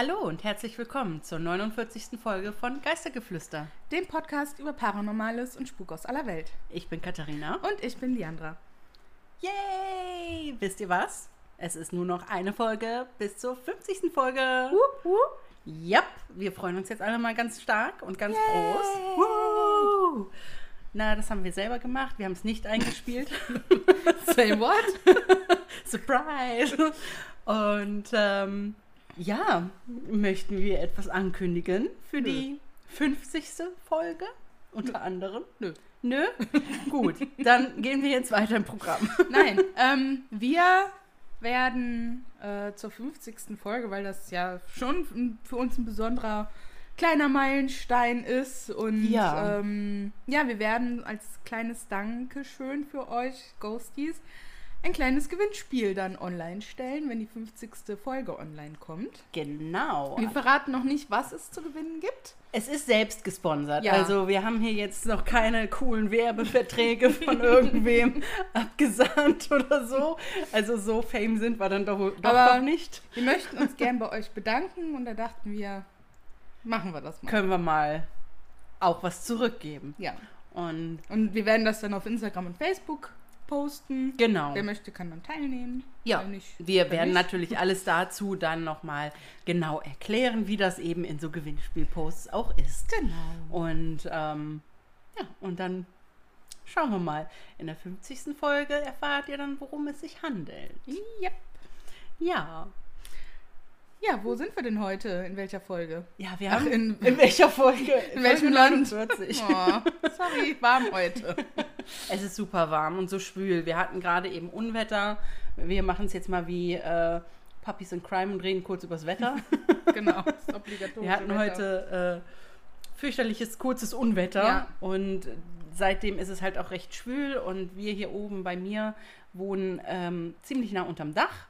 Hallo und herzlich willkommen zur 49. Folge von Geistergeflüster. dem Podcast über Paranormales und Spuk aus aller Welt. Ich bin Katharina. Und ich bin Liandra. Yay! Wisst ihr was? Es ist nur noch eine Folge bis zur 50. Folge. Wupp, wupp. Yep, wir freuen uns jetzt alle mal ganz stark und ganz Yay! groß. Woo! Na, das haben wir selber gemacht. Wir haben es nicht eingespielt. Say what? Surprise! Und ähm, ja, möchten wir etwas ankündigen für Nö. die 50. Folge? Unter anderem? Nö. Nö? Gut, dann gehen wir jetzt weiter im Programm. Nein, ähm, wir werden äh, zur 50. Folge, weil das ja schon für uns ein besonderer kleiner Meilenstein ist. Und Ja. ähm, ja, wir werden als kleines Dankeschön für euch, Ghosties, ein kleines Gewinnspiel dann online stellen, wenn die 50. Folge online kommt. Genau. Wir verraten noch nicht, was es zu gewinnen gibt. Es ist selbst gesponsert. Ja. Also wir haben hier jetzt noch keine coolen Werbeverträge von irgendwem abgesandt oder so. Also so fame sind wir dann doch, doch Aber- nicht. Wir möchten uns gern bei euch bedanken und da dachten wir, machen wir das mal. Können wir mal auch was zurückgeben. Ja. Und Und wir werden das dann auf Instagram und Facebook posten. genau. Wer möchte, kann dann teilnehmen. Ja, wir wer werden nicht. natürlich alles dazu dann nochmal genau erklären, wie das eben in so Gewinnspielposts auch ist. Genau. Und ähm, ja, und dann schauen wir mal. In der 50. Folge erfahrt ihr dann, worum es sich handelt. Yep. Ja. Ja, wo sind wir denn heute? In welcher Folge? Ja, wir Ach, haben. in- in welcher Folge? In welchem Land? 49. Oh, sorry, warm heute. Es ist super warm und so schwül. Wir hatten gerade eben Unwetter. Wir machen es jetzt mal wie äh, Puppies in Crime und reden kurz übers Wetter. Genau, das ist obligatorisch. Wir hatten heute äh, fürchterliches, kurzes Unwetter Ja. und seitdem ist es halt auch recht schwül und wir hier oben bei mir wohnen ähm, ziemlich nah unterm Dach.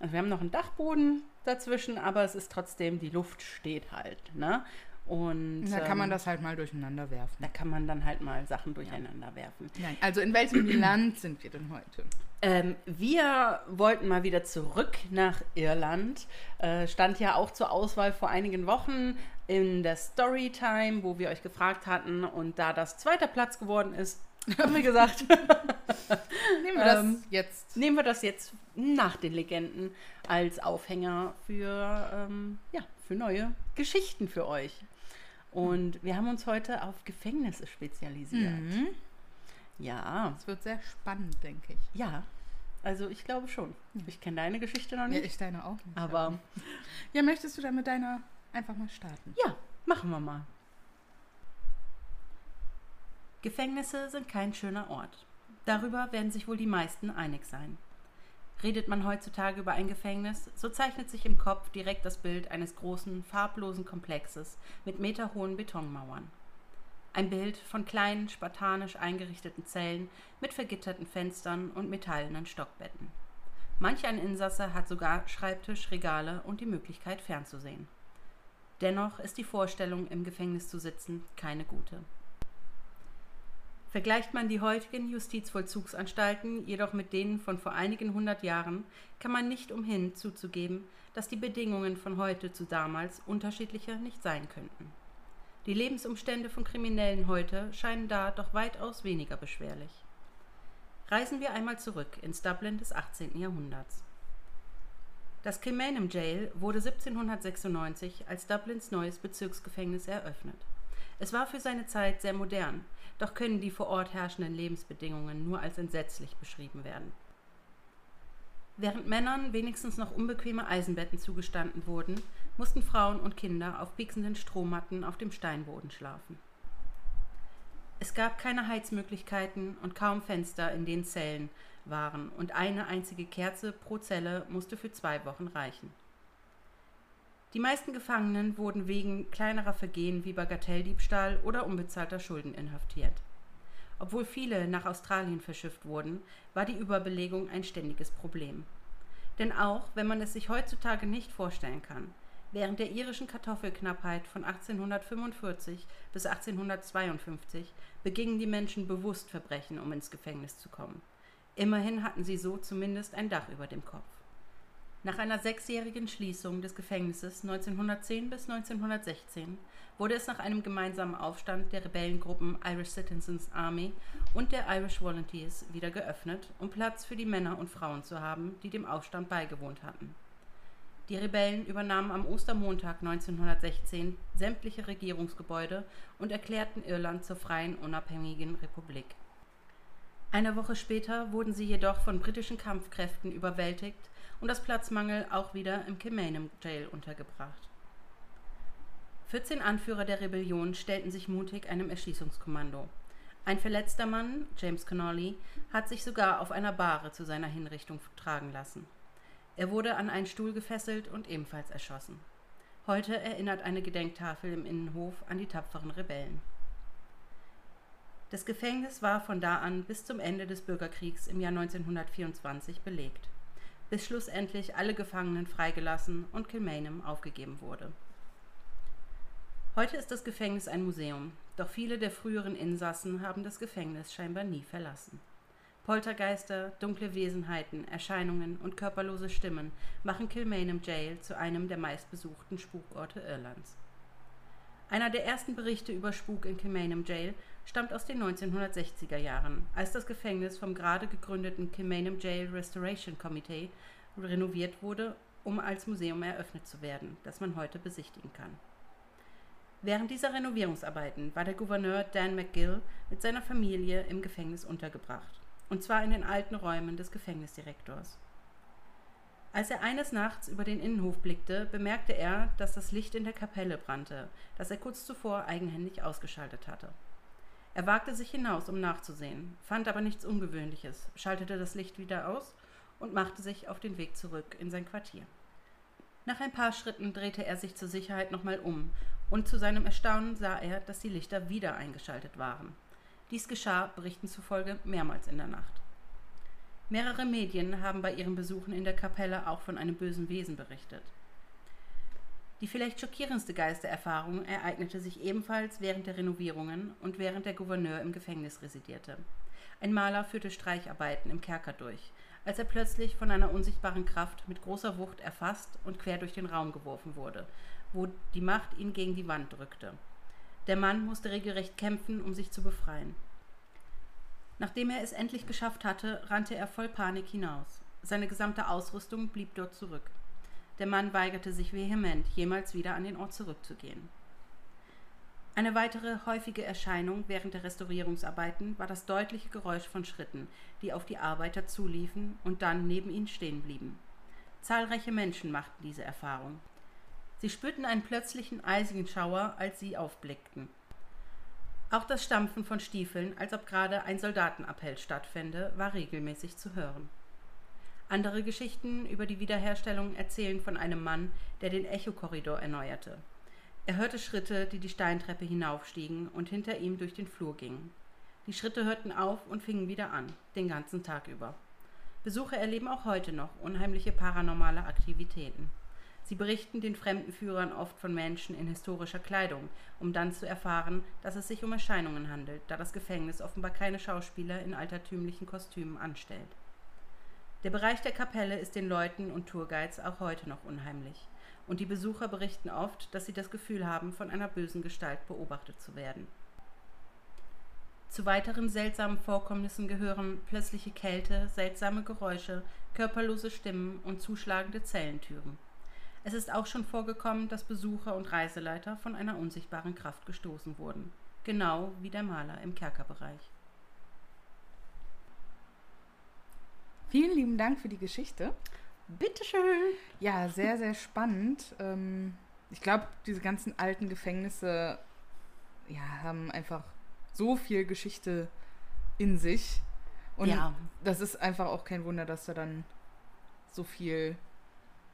Also wir haben noch einen Dachboden dazwischen, aber es ist trotzdem, die Luft steht halt. Ne? Und Da kann man ähm, das halt mal durcheinander werfen. da kann man dann halt mal Sachen durcheinander werfen. Nein, also in welchem Land sind wir denn heute? Ähm, wir wollten mal wieder zurück nach Irland. Äh, stand ja auch zur Auswahl vor einigen Wochen in der Storytime, wo wir euch gefragt hatten. Und da das zweiter Platz geworden ist, haben wir gesagt, Nehmen wir das Ähm, jetzt. nehmen wir das jetzt nach den Legenden als Aufhänger für, ähm, ja, für neue Geschichten für euch. Und wir haben uns heute auf Gefängnisse spezialisiert. Mhm. Ja, Das wird sehr spannend, denke ich. ja. Also ich glaube schon. Ich kenne deine Geschichte noch Ja, nicht. ich deine auch nicht. aber Ja, möchtest du dann mit deiner einfach mal starten? Ja, machen wir mal. Gefängnisse sind kein schöner Ort. Darüber werden sich wohl die meisten einig sein. Redet man heutzutage über ein Gefängnis, so zeichnet sich im Kopf direkt das Bild eines großen, farblosen Komplexes mit meterhohen Betonmauern. Ein Bild von kleinen, spartanisch eingerichteten Zellen mit vergitterten Fenstern und metallenen Stockbetten. Manch ein Insasse hat sogar Schreibtisch, Regale und die Möglichkeit fernzusehen. Dennoch ist die Vorstellung, im Gefängnis zu sitzen, keine gute. Vergleicht man die heutigen Justizvollzugsanstalten jedoch mit denen von vor einigen hundert Jahren, kann man nicht umhin zuzugeben, dass die Bedingungen von heute zu damals unterschiedlicher nicht sein könnten. Die Lebensumstände von Kriminellen heute scheinen da doch weitaus weniger beschwerlich. Reisen wir einmal zurück ins Dublin des 18. Jahrhunderts. Das Kilmainham Jail wurde 1796 als Dublins neues Bezirksgefängnis eröffnet. Es war für seine Zeit sehr modern, doch können die vor Ort herrschenden Lebensbedingungen nur als entsetzlich beschrieben werden. Während Männern wenigstens noch unbequeme Eisenbetten zugestanden wurden, mussten Frauen und Kinder auf pieksenden Strohmatten auf dem Steinboden schlafen. Es gab keine Heizmöglichkeiten und kaum Fenster in den Zellen waren und eine einzige Kerze pro Zelle musste für zwei Wochen reichen. Die meisten Gefangenen wurden wegen kleinerer Vergehen wie Bagatelldiebstahl oder unbezahlter Schulden inhaftiert. Obwohl viele nach Australien verschifft wurden, war die Überbelegung ein ständiges Problem. Denn auch wenn man es sich heutzutage nicht vorstellen kann, während der irischen Kartoffelknappheit von 1845 bis 1852 begingen die Menschen bewusst Verbrechen, um ins Gefängnis zu kommen. Immerhin hatten sie so zumindest ein Dach über dem Kopf. Nach einer sechsjährigen Schließung des Gefängnisses 1910 bis 1916 wurde es nach einem gemeinsamen Aufstand der Rebellengruppen Irish Citizens Army und der Irish Volunteers wieder geöffnet, um Platz für die Männer und Frauen zu haben, die dem Aufstand beigewohnt hatten. Die Rebellen übernahmen am Ostermontag 1916 sämtliche Regierungsgebäude und erklärten Irland zur freien, unabhängigen Republik. Eine Woche später wurden sie jedoch von britischen Kampfkräften überwältigt und das Platzmangel auch wieder im Kilmainham Jail untergebracht. 14 Anführer der Rebellion stellten sich mutig einem Erschießungskommando. Ein verletzter Mann, James Connolly, hat sich sogar auf einer Bahre zu seiner Hinrichtung tragen lassen. Er wurde an einen Stuhl gefesselt und ebenfalls erschossen. Heute erinnert eine Gedenktafel im Innenhof an die tapferen Rebellen. Das Gefängnis war von da an bis zum Ende des Bürgerkriegs im Jahr 1924 belegt bis schlussendlich alle Gefangenen freigelassen und Kilmainham aufgegeben wurde. Heute ist das Gefängnis ein Museum, doch viele der früheren Insassen haben das Gefängnis scheinbar nie verlassen. Poltergeister, dunkle Wesenheiten, Erscheinungen und körperlose Stimmen machen Kilmainham Jail zu einem der meistbesuchten Spukorte Irlands. Einer der ersten Berichte über Spuk in Kilmainham Jail stammt aus den 1960er Jahren, als das Gefängnis vom gerade gegründeten Kilmainham Jail Restoration Committee renoviert wurde, um als Museum eröffnet zu werden, das man heute besichtigen kann. Während dieser Renovierungsarbeiten war der Gouverneur Dan McGill mit seiner Familie im Gefängnis untergebracht, und zwar in den alten Räumen des Gefängnisdirektors. Als er eines Nachts über den Innenhof blickte, bemerkte er, dass das Licht in der Kapelle brannte, das er kurz zuvor eigenhändig ausgeschaltet hatte. Er wagte sich hinaus, um nachzusehen, fand aber nichts Ungewöhnliches, schaltete das Licht wieder aus und machte sich auf den Weg zurück in sein Quartier. Nach ein paar Schritten drehte er sich zur Sicherheit nochmal um, und zu seinem Erstaunen sah er, dass die Lichter wieder eingeschaltet waren. Dies geschah, Berichten zufolge, mehrmals in der Nacht. Mehrere Medien haben bei ihren Besuchen in der Kapelle auch von einem bösen Wesen berichtet. Die vielleicht schockierendste Geistererfahrung ereignete sich ebenfalls während der Renovierungen und während der Gouverneur im Gefängnis residierte. Ein Maler führte Streicharbeiten im Kerker durch, als er plötzlich von einer unsichtbaren Kraft mit großer Wucht erfasst und quer durch den Raum geworfen wurde, wo die Macht ihn gegen die Wand drückte. Der Mann musste regelrecht kämpfen, um sich zu befreien. Nachdem er es endlich geschafft hatte, rannte er voll Panik hinaus. Seine gesamte Ausrüstung blieb dort zurück. Der Mann weigerte sich vehement, jemals wieder an den Ort zurückzugehen. Eine weitere häufige Erscheinung während der Restaurierungsarbeiten war das deutliche Geräusch von Schritten, die auf die Arbeiter zuliefen und dann neben ihnen stehen blieben. Zahlreiche Menschen machten diese Erfahrung. Sie spürten einen plötzlichen eisigen Schauer, als sie aufblickten. Auch das Stampfen von Stiefeln, als ob gerade ein Soldatenappell stattfände, war regelmäßig zu hören. Andere Geschichten über die Wiederherstellung erzählen von einem Mann, der den Echokorridor erneuerte. Er hörte Schritte, die die Steintreppe hinaufstiegen und hinter ihm durch den Flur gingen. Die Schritte hörten auf und fingen wieder an, den ganzen Tag über. Besucher erleben auch heute noch unheimliche paranormale Aktivitäten. Sie berichten den Fremdenführern oft von Menschen in historischer Kleidung, um dann zu erfahren, dass es sich um Erscheinungen handelt, da das Gefängnis offenbar keine Schauspieler in altertümlichen Kostümen anstellt. Der Bereich der Kapelle ist den Leuten und Tourguides auch heute noch unheimlich. Und die Besucher berichten oft, dass sie das Gefühl haben, von einer bösen Gestalt beobachtet zu werden. Zu weiteren seltsamen Vorkommnissen gehören plötzliche Kälte, seltsame Geräusche, körperlose Stimmen und zuschlagende Zellentüren. Es ist auch schon vorgekommen, dass Besucher und Reiseleiter von einer unsichtbaren Kraft gestoßen wurden, genau wie der Maler im Kerkerbereich. Vielen lieben Dank für die Geschichte. Bitteschön. Ja, sehr, sehr spannend. Ähm, ich glaube, diese ganzen alten Gefängnisse ja, haben einfach so viel Geschichte in sich. Und ja. das ist einfach auch kein Wunder, dass da dann so viel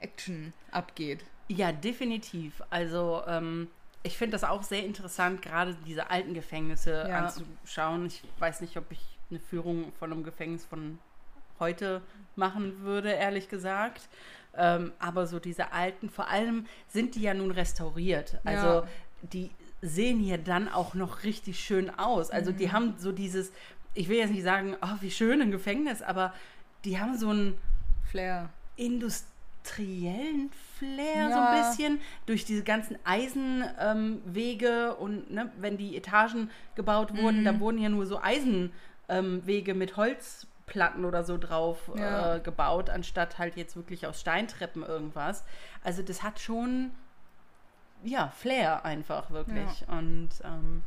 Action abgeht. Ja, definitiv. Also ähm, ich finde das auch sehr interessant, gerade diese alten Gefängnisse ja. anzuschauen. Ich weiß nicht, ob ich eine Führung von einem Gefängnis von heute machen würde, ehrlich gesagt. Ähm, aber so diese alten, vor allem sind die ja nun restauriert. Also ja. die sehen hier dann auch noch richtig schön aus. Also mhm. die haben so dieses, ich will jetzt nicht sagen, oh, wie schön ein Gefängnis, aber die haben so ein Flair. Industrie industriellen Flair ja. so ein bisschen durch diese ganzen Eisenwege ähm, und ne, wenn die Etagen gebaut wurden, mhm. da wurden ja nur so Eisenwege ähm, mit Holzplatten oder so drauf ja. äh, gebaut, anstatt halt jetzt wirklich aus Steintreppen irgendwas. Also das hat schon ja Flair einfach wirklich ja. und ähm,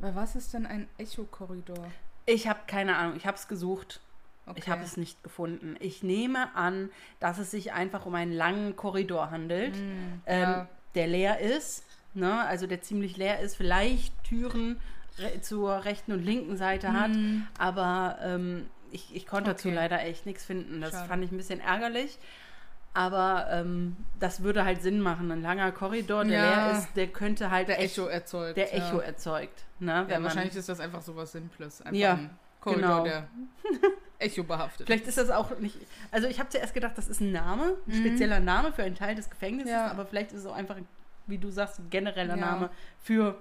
was ist denn ein Echo-Korridor? Ich habe keine Ahnung. Ich habe es gesucht. Okay. Ich habe es nicht gefunden. Ich nehme an, dass es sich einfach um einen langen Korridor handelt, mm, ähm, ja. der leer ist, ne? also der ziemlich leer ist, vielleicht Türen re zur rechten und linken Seite mm. hat, aber ähm, ich, ich konnte okay. dazu leider echt nichts finden. Das Schade. fand ich ein bisschen ärgerlich. Aber ähm, das würde halt Sinn machen. Ein langer Korridor, der ja. leer ist, der könnte halt. Der Echo erzeugt. Der Echo ja. erzeugt. Ne, ja, wahrscheinlich ist das einfach so was Simples. Einfach ja, ein Korridor, genau. der Echo behaftet. Vielleicht ist das auch nicht. Also ich habe zuerst gedacht, das ist ein Name, ein mhm. spezieller Name für einen Teil des Gefängnisses, ja. aber vielleicht ist es auch einfach, wie du sagst, ein genereller ja. Name für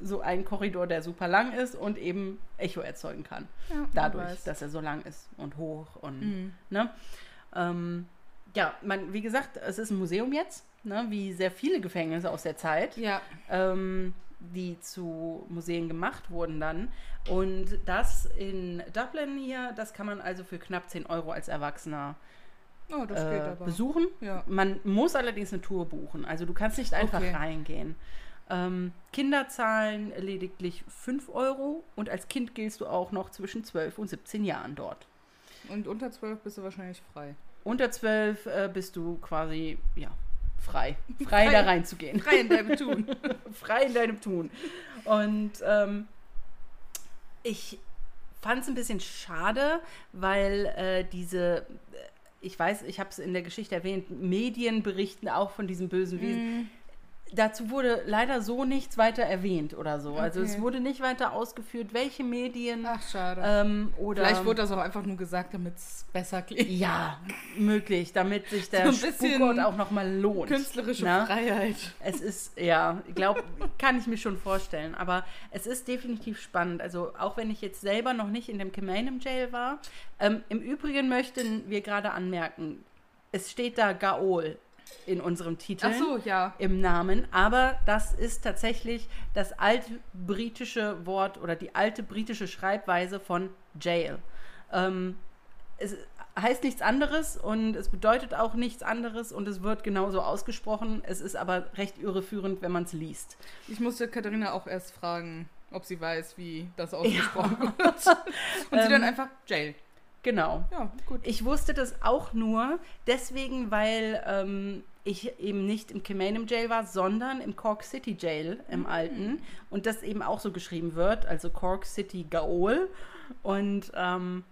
so einen Korridor, der super lang ist und eben Echo erzeugen kann. Ja, Dadurch, dass er so lang ist und hoch und mhm. ne? Ähm, ja, man, wie gesagt, es ist ein Museum jetzt, ne, wie sehr viele Gefängnisse aus der Zeit. Ja. Ähm, die zu Museen gemacht wurden dann. Und das in Dublin hier, das kann man also für knapp 10 Euro als Erwachsener oh, äh, besuchen. Ja. Man muss allerdings eine Tour buchen. Also du kannst nicht einfach okay. reingehen. Ähm, Kinder zahlen lediglich 5 Euro und als Kind gehst du auch noch zwischen 12 und 17 Jahren dort. Und unter 12 bist du wahrscheinlich frei. Unter 12 äh, bist du quasi, ja, frei. Frei, frei da reinzugehen. Frei in deinem Tun. frei in deinem Tun. Und ähm, ich fand es ein bisschen schade, weil äh, diese, äh, ich weiß, ich habe es in der Geschichte erwähnt, Medien berichten auch von diesem bösen Wesen. Mm dazu wurde leider so nichts weiter erwähnt oder so. Okay. Also es wurde nicht weiter ausgeführt, welche Medien. Ach, schade. Ähm, oder Vielleicht wurde das auch einfach nur gesagt, damit es besser klingt. Ja, möglich, damit sich der so Spukort auch nochmal lohnt. Künstlerische Na? Freiheit. Es ist, ja, ich glaube, kann ich mir schon vorstellen. Aber es ist definitiv spannend. Also auch wenn ich jetzt selber noch nicht in dem Kemainem Jail war. Ähm, Im Übrigen möchten wir gerade anmerken, es steht da Gaol in unserem Titel. Ach so, ja. Im Namen. Aber das ist tatsächlich das alte britische Wort oder die alte britische Schreibweise von Jail. Ähm, es heißt nichts anderes und es bedeutet auch nichts anderes und es wird genauso ausgesprochen. Es ist aber recht irreführend, wenn man es liest. Ich musste Katharina auch erst fragen, ob sie weiß, wie das ausgesprochen ja. wird. Und sie dann ähm, einfach Jail. Genau. Ja, gut. Ich wusste das auch nur deswegen, weil ähm, ich eben nicht im Kilmainham Jail war, sondern im Cork City Jail im mhm. alten. Und das eben auch so geschrieben wird, also Cork City Gaol. Und ähm,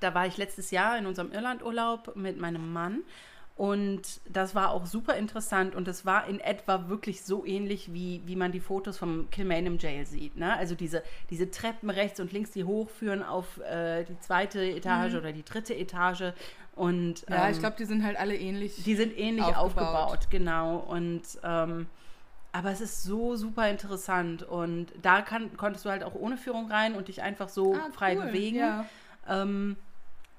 da war ich letztes Jahr in unserem Irlandurlaub mit meinem Mann. Und das war auch super interessant und es war in etwa wirklich so ähnlich, wie, wie man die Fotos vom Kilmainham Jail sieht. Ne? Also diese, diese Treppen rechts und links, die hochführen auf äh, die zweite Etage mhm. oder die dritte Etage. Und, ja, ähm, ich glaube, die sind halt alle ähnlich. Die sind ähnlich aufgebaut, aufgebaut genau. Und ähm, aber es ist so super interessant und da kann, konntest du halt auch ohne Führung rein und dich einfach so ah, frei cool. bewegen. Ja. Ähm,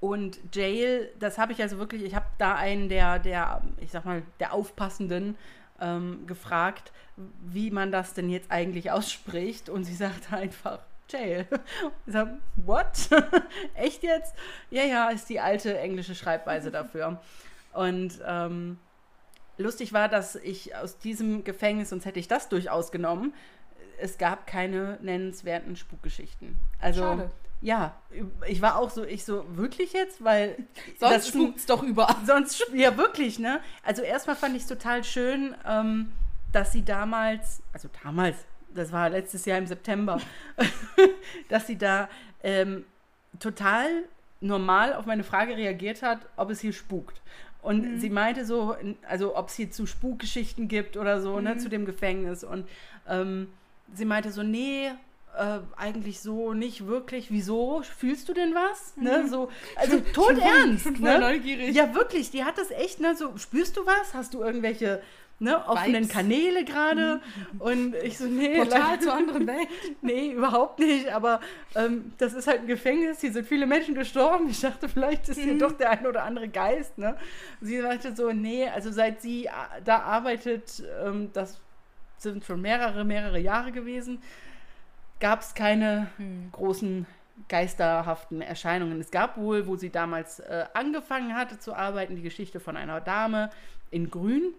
und Jail, das habe ich also wirklich, ich habe da einen der, der, ich sag mal, der Aufpassenden ähm, gefragt, wie man das denn jetzt eigentlich ausspricht. Und sie sagte einfach Jail. Ich sag, what? Echt jetzt? Ja, ja, ist die alte englische Schreibweise dafür. Und ähm, lustig war, dass ich aus diesem Gefängnis, sonst hätte ich das durchaus genommen, es gab keine nennenswerten Spukgeschichten. Also, Schade ja, ich war auch so, ich so, wirklich jetzt? Weil. Sonst spukt es doch überall. Sonst, ja, wirklich, ne? Also, erstmal fand ich es total schön, ähm, dass sie damals, also damals, das war letztes Jahr im September, dass sie da ähm, total normal auf meine Frage reagiert hat, ob es hier spukt. Und mhm. sie meinte so, also ob es hier zu Spukgeschichten gibt oder so, ne, mhm. ne, zu dem Gefängnis. Und ähm, sie meinte so, nee, äh, eigentlich so nicht wirklich, wieso fühlst du denn was? Ne? Mhm. So, also tot ernst. Ne? Neugierig. Ja, wirklich, die hat das echt, ne, so, spürst du was? Hast du irgendwelche ne, offenen Vibes. Kanäle gerade. Mhm. Und ich so, nee. Portal zur anderen Welt. nee, überhaupt nicht. Aber ähm, das ist halt ein Gefängnis. Hier sind viele Menschen gestorben. Ich dachte, vielleicht ist hier mhm. doch der ein oder andere Geist. Ne? sie sagte so, nee, also seit sie da arbeitet, ähm, das sind schon mehrere, mehrere Jahre gewesen, gab es keine mhm. großen geisterhaften Erscheinungen. Es gab wohl, wo sie damals äh, angefangen hatte zu arbeiten, die Geschichte von einer Dame in Grün,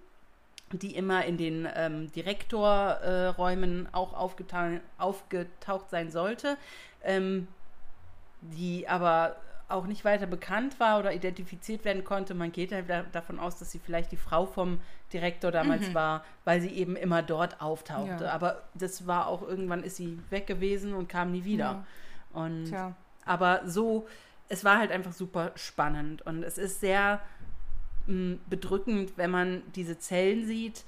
die immer in den ähm, Direktorräumen äh, auch aufgetaucht sein sollte, ähm, die aber auch nicht weiter bekannt war oder identifiziert werden konnte. Man geht halt davon aus, dass sie vielleicht die Frau vom Direktor damals mhm. war, weil sie eben immer dort auftauchte. Ja. Aber das war auch irgendwann ist sie weg gewesen und kam nie wieder. Ja. Und Tja. aber so, es war halt einfach super spannend und es ist sehr mh, bedrückend, wenn man diese Zellen sieht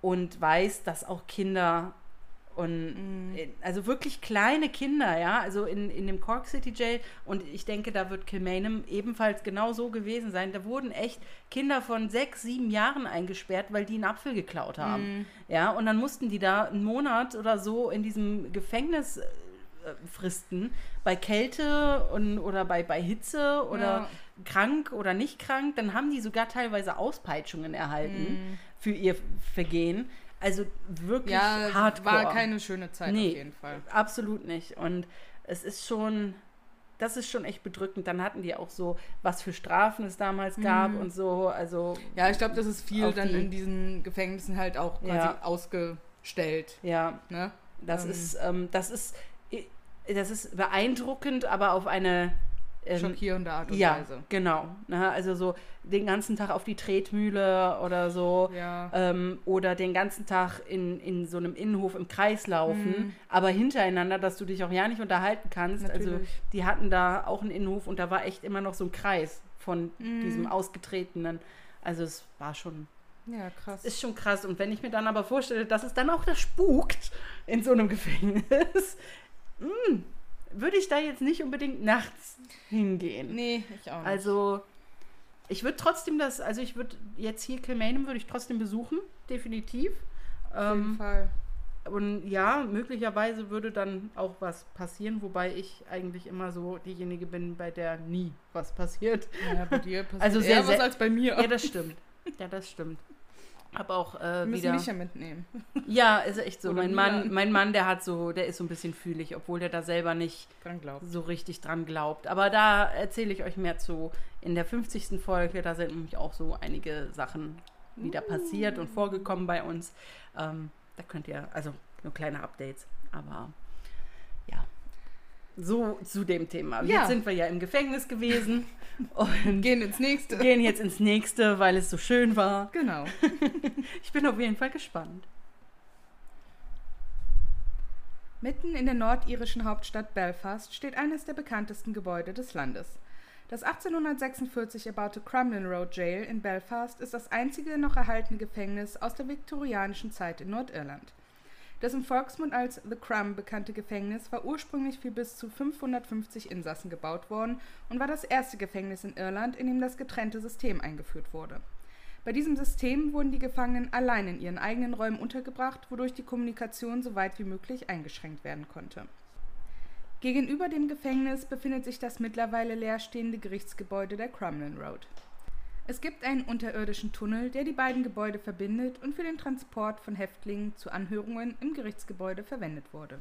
und weiß, dass auch Kinder und mm. also wirklich kleine Kinder, ja, also in, in dem Cork City Jail und ich denke, da wird Kilmainham ebenfalls genau so gewesen sein. Da wurden echt Kinder von sechs, sieben Jahren eingesperrt, weil die einen Apfel geklaut haben. Mm. Ja, und dann mussten die da einen Monat oder so in diesem Gefängnis äh, fristen, bei Kälte und, oder bei, bei Hitze oder ja krank oder nicht krank, dann haben die sogar teilweise Auspeitschungen erhalten mm. für ihr Vergehen. Also wirklich ja, hardcore. war keine schöne Zeit nee, auf jeden Fall. Absolut nicht. Und es ist schon, das ist schon echt bedrückend. Dann hatten die auch so, was für Strafen es damals gab mm. und so. Also ja, ich glaube, das ist viel dann die, in diesen Gefängnissen halt auch quasi ja. ausgestellt. Ja. Ne? Das ähm. ist, ähm, das ist, das ist beeindruckend, aber auf eine ähm, schockierende Art und ja, Weise. Genau. Ne? Also so den ganzen Tag auf die Tretmühle oder so. Ja. Ähm, oder den ganzen Tag in, in so einem Innenhof im Kreis laufen, mhm. aber hintereinander, dass du dich auch ja nicht unterhalten kannst. Also Natürlich. Also die hatten da auch einen Innenhof und da war echt immer noch so ein Kreis von mhm. diesem Ausgetretenen. Also es war schon. Ja, krass. Ist schon krass. Und wenn ich mir dann aber vorstelle, dass es dann auch da spukt in so einem Gefängnis, mh, mm, würde ich da jetzt nicht unbedingt nachts hingehen. Nee, ich auch nicht. Also, ich würde trotzdem das, also ich würde jetzt hier Kilmainham würde ich trotzdem besuchen, definitiv. Auf jeden ähm, Fall. Und ja, möglicherweise würde dann auch was passieren, wobei ich eigentlich immer so diejenige bin, bei der nie was passiert. Ja, bei dir passiert also sehr, eher was als bei mir. Ja, das stimmt. Ja, das stimmt. Hab auch äh, Wir müssen wieder. mich ja mitnehmen. Ja, ist echt so. mein Mann, mein Mann, der hat so, der ist so ein bisschen fühlig, obwohl der da selber nicht so richtig dran glaubt. Aber da erzähle ich euch mehr zu in der 50. Folge. Da sind nämlich auch so einige Sachen wieder passiert und vorgekommen bei uns. Ähm, da könnt ihr, also nur kleine Updates, aber. So zu dem Thema. Ja. Jetzt sind wir ja im Gefängnis gewesen. Und gehen ins nächste. Gehen jetzt ins nächste, weil es so schön war. Genau. ich bin auf jeden Fall gespannt. Mitten in der nordirischen Hauptstadt Belfast steht eines der bekanntesten Gebäude des Landes. Das 1846 erbaute Crumlin Road Jail in Belfast ist das einzige noch erhaltene Gefängnis aus der viktorianischen Zeit in Nordirland. Das im Volksmund als The Crumb bekannte Gefängnis war ursprünglich für bis zu 550 Insassen gebaut worden und war das erste Gefängnis in Irland, in dem das getrennte System eingeführt wurde. Bei diesem System wurden die Gefangenen allein in ihren eigenen Räumen untergebracht, wodurch die Kommunikation so weit wie möglich eingeschränkt werden konnte. Gegenüber dem Gefängnis befindet sich das mittlerweile leerstehende Gerichtsgebäude der Crumlin Road. Es gibt einen unterirdischen Tunnel, der die beiden Gebäude verbindet und für den Transport von Häftlingen zu Anhörungen im Gerichtsgebäude verwendet wurde.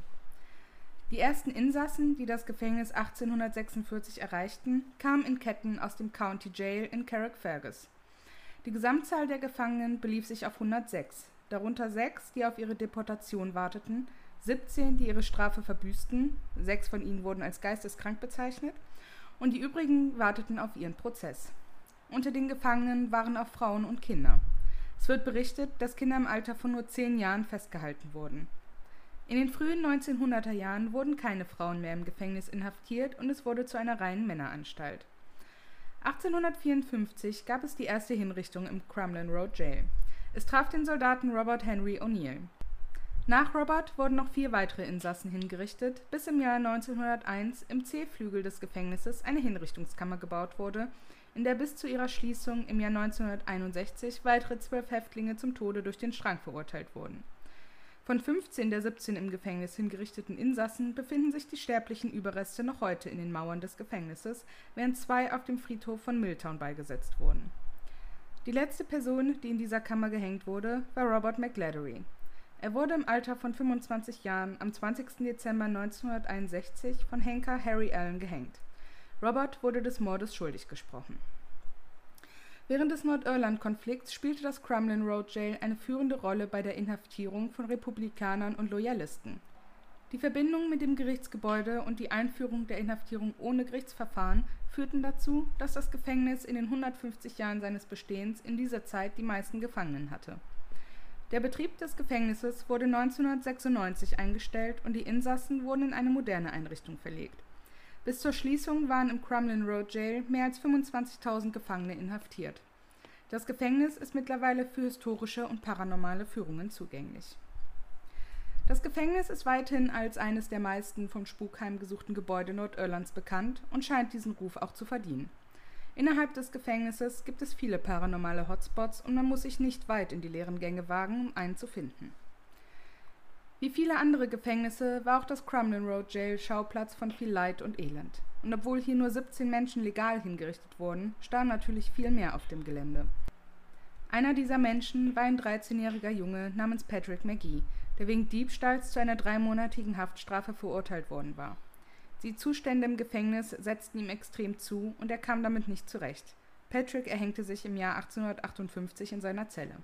Die ersten Insassen, die das Gefängnis 1846 erreichten, kamen in Ketten aus dem County Jail in Carrickfergus. Die Gesamtzahl der Gefangenen belief sich auf 106, darunter sechs, die auf ihre Deportation warteten, 17, die ihre Strafe verbüßten, sechs von ihnen wurden als geisteskrank bezeichnet, und die übrigen warteten auf ihren Prozess. Unter den Gefangenen waren auch Frauen und Kinder. Es wird berichtet, dass Kinder im Alter von nur zehn Jahren festgehalten wurden. In den frühen 1900er Jahren wurden keine Frauen mehr im Gefängnis inhaftiert und es wurde zu einer reinen Männeranstalt. 1854 gab es die erste Hinrichtung im Crumlin Road Jail. Es traf den Soldaten Robert Henry O'Neill. Nach Robert wurden noch vier weitere Insassen hingerichtet, bis im Jahr 1901 im C-Flügel des Gefängnisses eine Hinrichtungskammer gebaut wurde, in der bis zu ihrer Schließung im Jahr 1961 weitere zwölf Häftlinge zum Tode durch den Schrank verurteilt wurden. Von 15 der 17 im Gefängnis hingerichteten Insassen befinden sich die sterblichen Überreste noch heute in den Mauern des Gefängnisses, während zwei auf dem Friedhof von Milltown beigesetzt wurden. Die letzte Person, die in dieser Kammer gehängt wurde, war Robert McGladdery. Er wurde im Alter von 25 Jahren am 20. Dezember 1961 von Henker Harry Allen gehängt. Robert wurde des Mordes schuldig gesprochen. Während des Nordirland-Konflikts spielte das Crumlin Road Jail eine führende Rolle bei der Inhaftierung von Republikanern und Loyalisten. Die Verbindung mit dem Gerichtsgebäude und die Einführung der Inhaftierung ohne Gerichtsverfahren führten dazu, dass das Gefängnis in den 150 Jahren seines Bestehens in dieser Zeit die meisten Gefangenen hatte der Betrieb des Gefängnisses wurde 1996 eingestellt und die Insassen wurden in eine moderne Einrichtung verlegt. Bis zur Schließung waren im Crumlin Road Jail mehr als 25.000 Gefangene inhaftiert. Das Gefängnis ist mittlerweile für historische und paranormale Führungen zugänglich. Das Gefängnis ist weithin als eines der meisten vom Spuk heimgesuchten Gebäude Nordirlands bekannt und scheint diesen Ruf auch zu verdienen Innerhalb des Gefängnisses gibt es viele paranormale Hotspots und man muss sich nicht weit in die leeren Gänge wagen, um einen zu finden. Wie viele andere Gefängnisse war auch das Crumlin Road Jail Schauplatz von viel Leid und Elend. Und obwohl hier nur 17 Menschen legal hingerichtet wurden, starben natürlich viel mehr auf dem Gelände. Einer dieser Menschen war ein 13-jähriger Junge namens Patrick McGee, der wegen Diebstahls zu einer dreimonatigen Haftstrafe verurteilt worden war. Die Zustände im Gefängnis setzten ihm extrem zu und er kam damit nicht zurecht. Patrick erhängte sich im Jahr 1858 in seiner Zelle.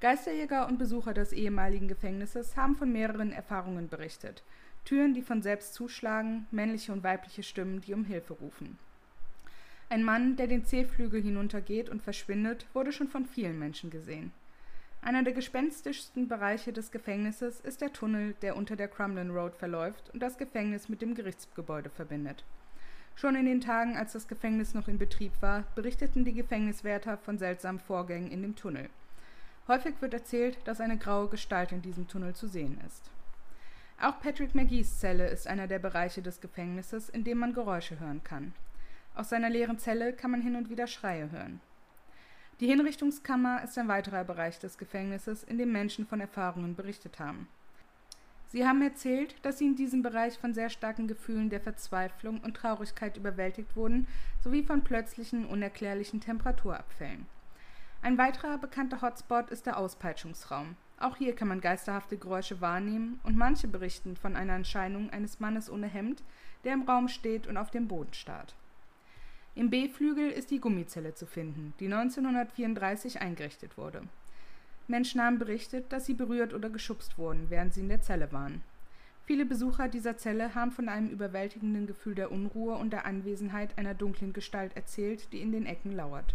Geisterjäger und Besucher des ehemaligen Gefängnisses haben von mehreren Erfahrungen berichtet. Türen, die von selbst zuschlagen, männliche und weibliche Stimmen, die um Hilfe rufen. Ein Mann, der den C-Flügel hinuntergeht und verschwindet, wurde schon von vielen Menschen gesehen. Einer der gespenstischsten Bereiche des Gefängnisses ist der Tunnel, der unter der Crumlin Road verläuft und das Gefängnis mit dem Gerichtsgebäude verbindet. Schon in den Tagen, als das Gefängnis noch in Betrieb war, berichteten die Gefängniswärter von seltsamen Vorgängen in dem Tunnel. Häufig wird erzählt, dass eine graue Gestalt in diesem Tunnel zu sehen ist. Auch Patrick McGees Zelle ist einer der Bereiche des Gefängnisses, in dem man Geräusche hören kann. Aus seiner leeren Zelle kann man hin und wieder Schreie hören. Die Hinrichtungskammer ist ein weiterer Bereich des Gefängnisses, in dem Menschen von Erfahrungen berichtet haben. Sie haben erzählt, dass sie in diesem Bereich von sehr starken Gefühlen der Verzweiflung und Traurigkeit überwältigt wurden, sowie von plötzlichen, unerklärlichen Temperaturabfällen. Ein weiterer bekannter Hotspot ist der Auspeitschungsraum. Auch hier kann man geisterhafte Geräusche wahrnehmen und manche berichten von einer Erscheinung eines Mannes ohne Hemd, der im Raum steht und auf den Boden starrt. Im B-Flügel ist die Gummizelle zu finden, die 1934 eingerichtet wurde. Menschen haben berichtet, dass sie berührt oder geschubst wurden, während sie in der Zelle waren. Viele Besucher dieser Zelle haben von einem überwältigenden Gefühl der Unruhe und der Anwesenheit einer dunklen Gestalt erzählt, die in den Ecken lauert.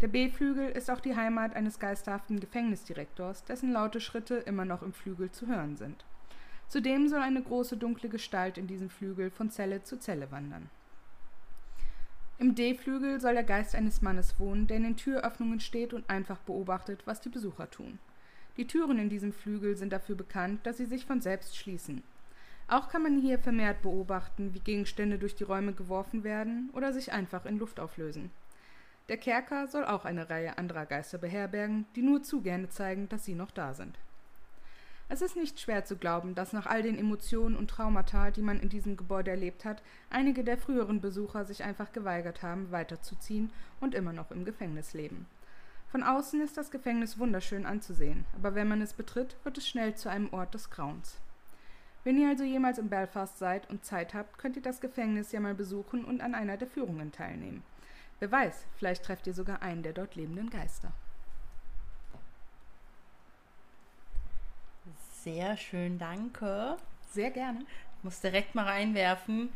Der B-Flügel ist auch die Heimat eines geisterhaften Gefängnisdirektors, dessen laute Schritte immer noch im Flügel zu hören sind. Zudem soll eine große dunkle Gestalt in diesem Flügel von Zelle zu Zelle wandern. Im D-Flügel soll der Geist eines Mannes wohnen, der in den Türöffnungen steht und einfach beobachtet, was die Besucher tun. Die Türen in diesem Flügel sind dafür bekannt, dass sie sich von selbst schließen. Auch kann man hier vermehrt beobachten, wie Gegenstände durch die Räume geworfen werden oder sich einfach in Luft auflösen. Der Kerker soll auch eine Reihe anderer Geister beherbergen, die nur zu gerne zeigen, dass sie noch da sind. Es ist nicht schwer zu glauben, dass nach all den Emotionen und Traumata, die man in diesem Gebäude erlebt hat, einige der früheren Besucher sich einfach geweigert haben, weiterzuziehen und immer noch im Gefängnis leben. Von außen ist das Gefängnis wunderschön anzusehen, aber wenn man es betritt, wird es schnell zu einem Ort des Grauens. Wenn ihr also jemals in Belfast seid und Zeit habt, könnt ihr das Gefängnis ja mal besuchen und an einer der Führungen teilnehmen. Wer weiß, vielleicht trefft ihr sogar einen der dort lebenden Geister. Sehr schön, danke. Sehr gerne. Ich muss direkt mal reinwerfen.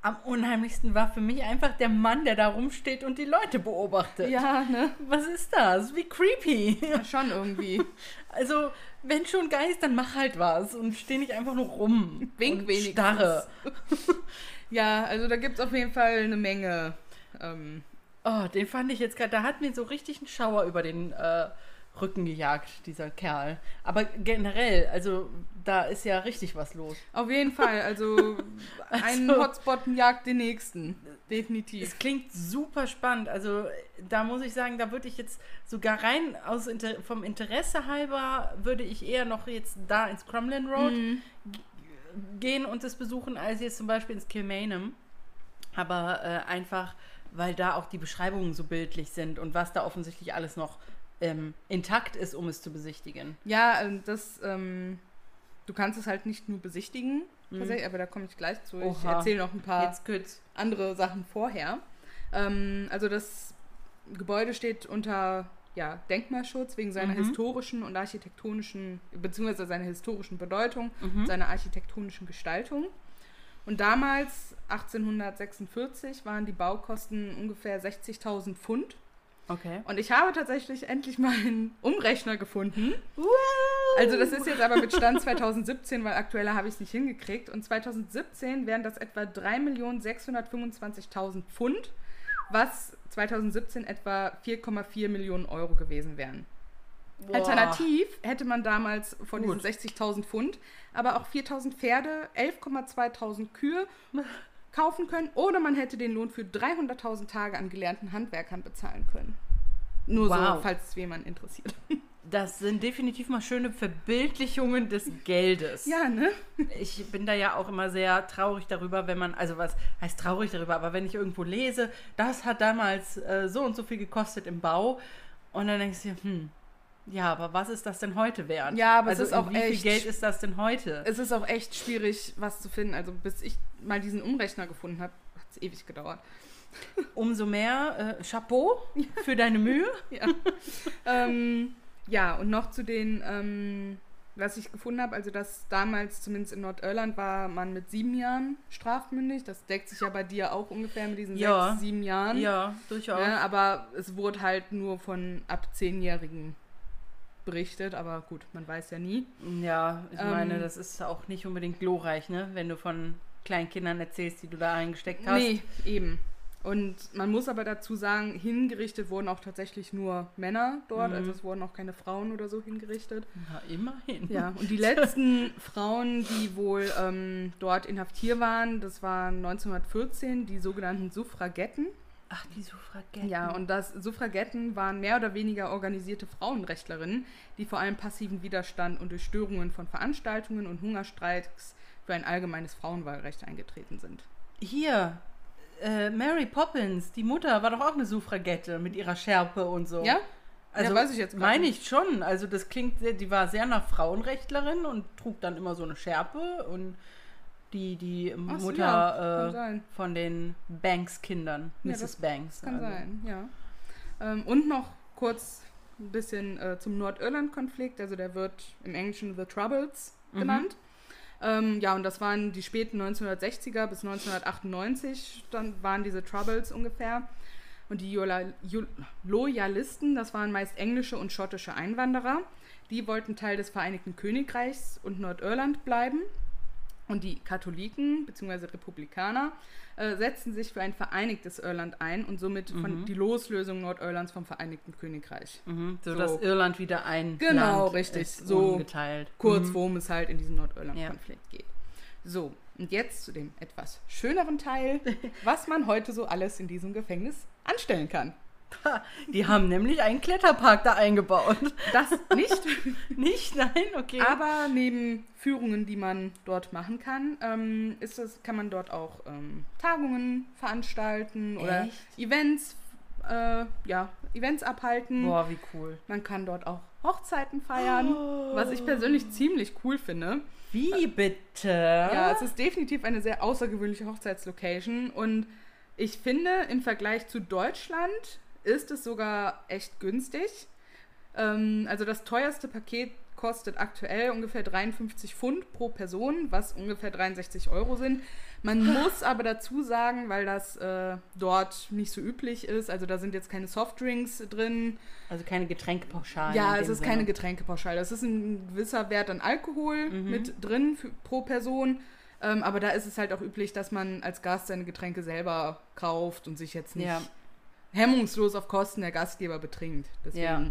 Am unheimlichsten war für mich einfach der Mann, der da rumsteht und die Leute beobachtet. Ja, ne? Was ist das? Wie creepy. Ja, schon irgendwie. Also, wenn schon Geist, dann mach halt was und steh nicht einfach nur rum. Wink wenigstens. Starre. ja, also da gibt es auf jeden Fall eine Menge. Ähm. Oh, den fand ich jetzt gerade, da hat mir so richtig ein Schauer über den äh, Rücken gejagt, dieser Kerl. Aber generell, also da ist ja richtig was los. Auf jeden Fall, also, also ein Hotspot jagt den nächsten. Definitiv. Es klingt super spannend. Also da muss ich sagen, da würde ich jetzt sogar rein aus Inter vom Interesse halber, würde ich eher noch jetzt da ins Crumlin Road mhm. gehen und es besuchen, als jetzt zum Beispiel ins Kilmainham. Aber äh, einfach, weil da auch die Beschreibungen so bildlich sind und was da offensichtlich alles noch ähm, intakt ist, um es zu besichtigen. Ja, ähm, das, ähm, du kannst es halt nicht nur besichtigen, mhm. aber da komme ich gleich zu. Oha. Ich erzähle noch ein paar andere Sachen vorher. Ähm, also das Gebäude steht unter ja, Denkmalschutz wegen seiner mhm. historischen und architektonischen, beziehungsweise seiner historischen Bedeutung, mhm. seiner architektonischen Gestaltung. Und damals, 1846, waren die Baukosten ungefähr 60.000 Pfund. Okay. Und ich habe tatsächlich endlich mal einen Umrechner gefunden. Wow. Also das ist jetzt aber mit Stand 2017, weil aktueller habe ich es nicht hingekriegt. Und 2017 wären das etwa 3.625.000 Pfund, was 2017 etwa 4,4 Millionen Euro gewesen wären. Boah. Alternativ hätte man damals von Gut. diesen 60.000 Pfund aber auch 4.000 Pferde, 11,2.000 Kühe kaufen können oder man hätte den Lohn für 300.000 Tage an gelernten Handwerkern bezahlen können. Nur wow. so, falls es jemand interessiert. Das sind definitiv mal schöne Verbildlichungen des Geldes. Ja, ne? Ich bin da ja auch immer sehr traurig darüber, wenn man, also was heißt traurig darüber, aber wenn ich irgendwo lese, das hat damals äh, so und so viel gekostet im Bau und dann denkst du, hm, ja, aber was ist das denn heute wert? Ja, aber also es ist auch wie echt, viel Geld ist das denn heute? Es ist auch echt schwierig, was zu finden. Also bis ich mal diesen Umrechner gefunden habe, hat es ewig gedauert. Umso mehr äh, Chapeau für deine Mühe. ja. ähm, ja, und noch zu den, ähm, was ich gefunden habe, also dass damals zumindest in Nordirland war man mit sieben Jahren strafmündig. Das deckt sich ja bei dir auch ungefähr mit diesen ja. sechs, sieben Jahren. Ja, durchaus. Ja, aber es wurde halt nur von ab zehnjährigen berichtet, aber gut, man weiß ja nie. Ja, ich ähm, meine, das ist auch nicht unbedingt glorreich, ne? Wenn du von kleinen Kindern erzählst, die du da eingesteckt hast. Nee, eben. Und man muss aber dazu sagen, hingerichtet wurden auch tatsächlich nur Männer dort, mhm. also es wurden auch keine Frauen oder so hingerichtet. Na, immerhin. Ja, und die letzten Frauen, die wohl ähm, dort inhaftiert waren, das waren 1914 die sogenannten Suffragetten. Ach, die Suffragetten. Ja, und das Suffragetten waren mehr oder weniger organisierte Frauenrechtlerinnen, die vor allem passiven Widerstand und durch Störungen von Veranstaltungen und Hungerstreiks für ein allgemeines Frauenwahlrecht eingetreten sind. Hier, äh, Mary Poppins, die Mutter war doch auch eine Suffragette mit ihrer Schärpe und so. Ja? Also ja, weiß ich jetzt meine ich schon. Also das klingt, sehr, die war sehr nach Frauenrechtlerin und trug dann immer so eine Schärpe und die, die Mutter ja, äh, von den Banks-Kindern, ja, Mrs. Banks. Kann also. sein, ja. Ähm, und noch kurz ein bisschen äh, zum Nordirland-Konflikt. Also der wird im Englischen The Troubles mhm. genannt. Ähm, ja, und das waren die späten 1960er bis 1998, dann waren diese Troubles ungefähr. Und die Loyalisten, das waren meist englische und schottische Einwanderer, die wollten Teil des Vereinigten Königreichs und Nordirland bleiben. Und die Katholiken bzw. Republikaner äh, setzten sich für ein vereinigtes Irland ein und somit mhm. von die Loslösung Nordirlands vom Vereinigten Königreich. Mhm. So, so, dass Irland wieder ein genau, Land richtig, ist, so geteilt. Kurz, mhm. worum es halt in diesem Nordirland-Konflikt ja. geht. So, und jetzt zu dem etwas schöneren Teil, was man heute so alles in diesem Gefängnis anstellen kann. Die haben nämlich einen Kletterpark da eingebaut. Das nicht? nicht? Nein? Okay. Aber neben Führungen, die man dort machen kann, ähm, ist das, kann man dort auch ähm, Tagungen veranstalten Echt? oder Events, äh, ja, Events abhalten. Boah, wie cool. Man kann dort auch Hochzeiten feiern, oh. was ich persönlich ziemlich cool finde. Wie bitte? Ja, es ist definitiv eine sehr außergewöhnliche Hochzeitslocation und ich finde, im Vergleich zu Deutschland ist es sogar echt günstig. Ähm, also das teuerste Paket kostet aktuell ungefähr 53 Pfund pro Person, was ungefähr 63 Euro sind. Man muss aber dazu sagen, weil das äh, dort nicht so üblich ist, also da sind jetzt keine Softdrinks drin. Also keine Getränkepauschale. Ja, es ist Sinne. keine Getränkepauschale. Es ist ein gewisser Wert an Alkohol mhm. mit drin für, pro Person. Ähm, aber da ist es halt auch üblich, dass man als Gast seine Getränke selber kauft und sich jetzt nicht ja hemmungslos auf Kosten der Gastgeber betrinkt. Deswegen. Ja.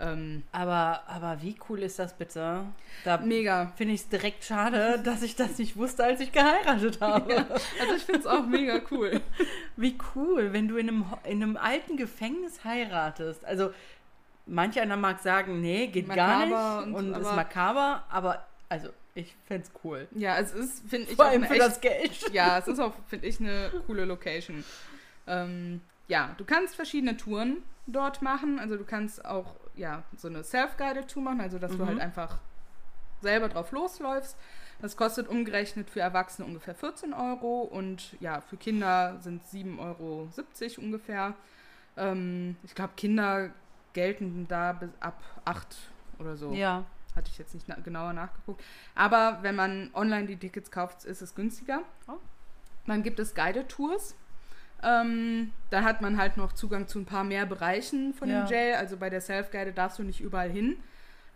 Ähm, aber, aber wie cool ist das bitte? Da mega. Finde ich es direkt schade, dass ich das nicht wusste, als ich geheiratet habe. Ja, also ich finde es auch mega cool. Wie cool, wenn du in einem, in einem alten Gefängnis heiratest. Also manch einer mag sagen, nee, geht makaber gar nicht und, und ist makaber, aber also ich fände es cool. Ja, es ist, finde ich, Vor allem für echt, das Geld. Ja, es ist auch, finde ich, eine coole Location. Ähm, ja, du kannst verschiedene Touren dort machen. Also du kannst auch ja, so eine Self-Guided Tour machen, also dass mhm. du halt mhm. einfach selber drauf losläufst. Das kostet umgerechnet für Erwachsene ungefähr 14 Euro und ja, für Kinder sind 7,70 Euro ungefähr. Ähm, ich glaube, Kinder gelten da bis ab 8 oder so. Ja. Hatte ich jetzt nicht na genauer nachgeguckt. Aber wenn man online die Tickets kauft, ist es günstiger. Oh. Dann gibt es Guided Tours. Ähm, da hat man halt noch Zugang zu ein paar mehr Bereichen von ja. dem Jail. Also bei der Self-Guide darfst du nicht überall hin.